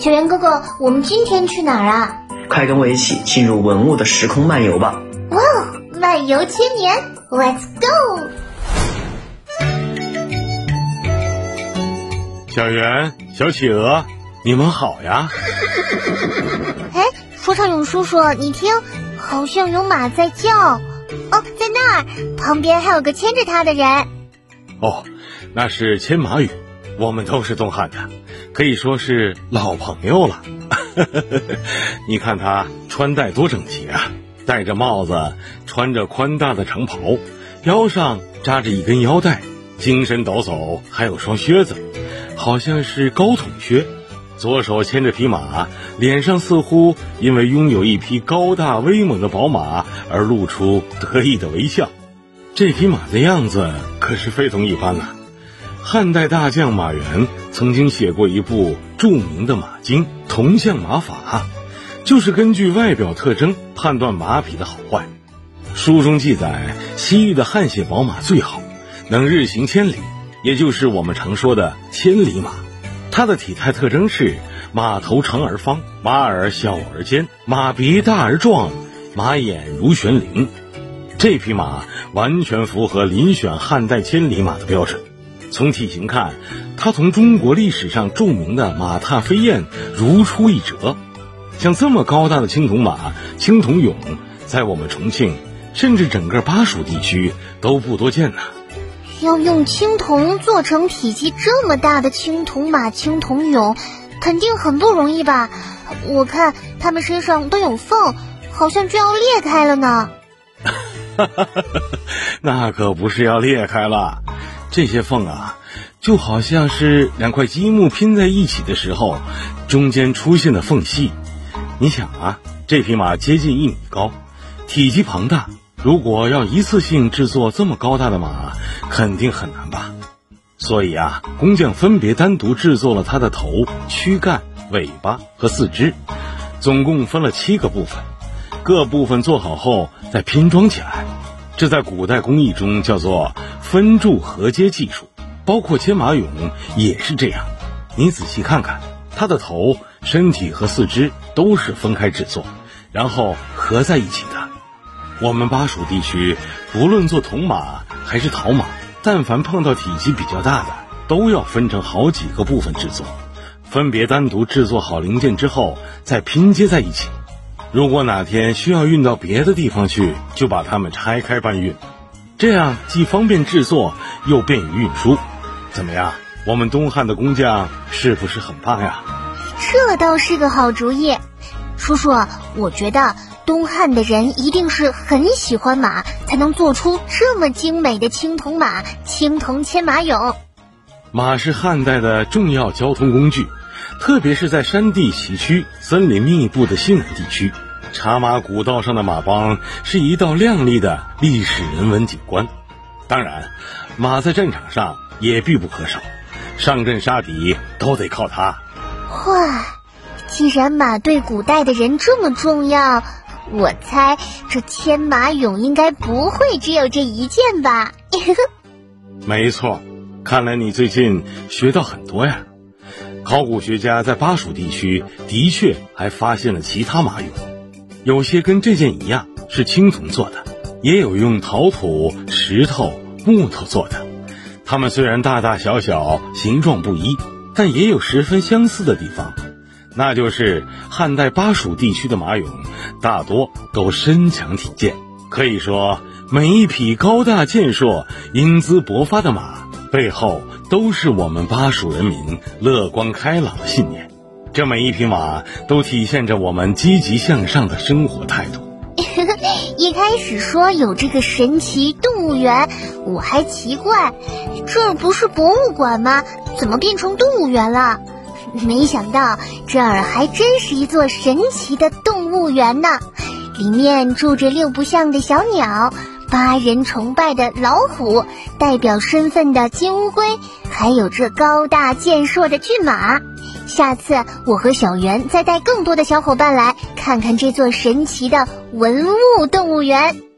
小圆哥哥，我们今天去哪儿啊？快跟我一起进入文物的时空漫游吧！哇哦，漫游千年，Let's go！小圆、小企鹅，你们好呀！哎，说唱勇叔叔，你听，好像有马在叫。哦，在那儿，旁边还有个牵着它的人。哦，那是牵马俑。我们都是东汉的，可以说是老朋友了。你看他穿戴多整齐啊，戴着帽子，穿着宽大的长袍，腰上扎着一根腰带，精神抖擞，还有双靴子，好像是高筒靴。左手牵着匹马，脸上似乎因为拥有一匹高大威猛的宝马而露出得意的微笑。这匹马的样子可是非同一般呐。汉代大将马援曾经写过一部著名的《马经·铜像马法》，就是根据外表特征判断马匹的好坏。书中记载，西域的汗血宝马最好，能日行千里，也就是我们常说的千里马。它的体态特征是：马头长而方，马耳小而尖，马鼻大而壮，马眼如悬铃。这匹马完全符合遴选汉代千里马的标准。从体型看，它同中国历史上著名的马踏飞燕如出一辙。像这么高大的青铜马、青铜俑，在我们重庆，甚至整个巴蜀地区都不多见呐。要用青铜做成体积这么大的青铜马、青铜俑，肯定很不容易吧？我看他们身上都有缝，好像就要裂开了呢。哈哈，那可不是要裂开了。这些缝啊，就好像是两块积木拼在一起的时候，中间出现的缝隙。你想啊，这匹马接近一米高，体积庞大，如果要一次性制作这么高大的马，肯定很难吧？所以啊，工匠分别单独制作了它的头、躯干、尾巴和四肢，总共分了七个部分，各部分做好后再拼装起来。这在古代工艺中叫做。分铸合接技术，包括牵马俑也是这样。你仔细看看，它的头、身体和四肢都是分开制作，然后合在一起的。我们巴蜀地区，不论做铜马还是陶马，但凡碰到体积比较大的，都要分成好几个部分制作，分别单独制作好零件之后再拼接在一起。如果哪天需要运到别的地方去，就把它们拆开搬运。这样既方便制作，又便于运输，怎么样？我们东汉的工匠是不是很棒呀？这倒是个好主意，叔叔，我觉得东汉的人一定是很喜欢马，才能做出这么精美的青铜马、青铜牵马俑。马是汉代的重要交通工具，特别是在山地崎岖、森林密布的西南地区。茶马古道上的马帮是一道亮丽的历史人文景观，当然，马在战场上也必不可少，上阵杀敌都得靠它。哇，既然马对古代的人这么重要，我猜这牵马俑应该不会只有这一件吧？没错，看来你最近学到很多呀。考古学家在巴蜀地区的确还发现了其他马俑。有些跟这件一样是青铜做的，也有用陶土、石头、木头做的。它们虽然大大小小、形状不一，但也有十分相似的地方，那就是汉代巴蜀地区的马俑大多都身强体健。可以说，每一匹高大健硕、英姿勃发的马背后，都是我们巴蜀人民乐观开朗的信念。这每一匹马都体现着我们积极向上的生活态度。一开始说有这个神奇动物园，我还奇怪，这不是博物馆吗？怎么变成动物园了？没想到这儿还真是一座神奇的动物园呢！里面住着六不像的小鸟，八人崇拜的老虎，代表身份的金乌龟，还有这高大健硕的骏马。下次我和小圆再带更多的小伙伴来看看这座神奇的文物动物园。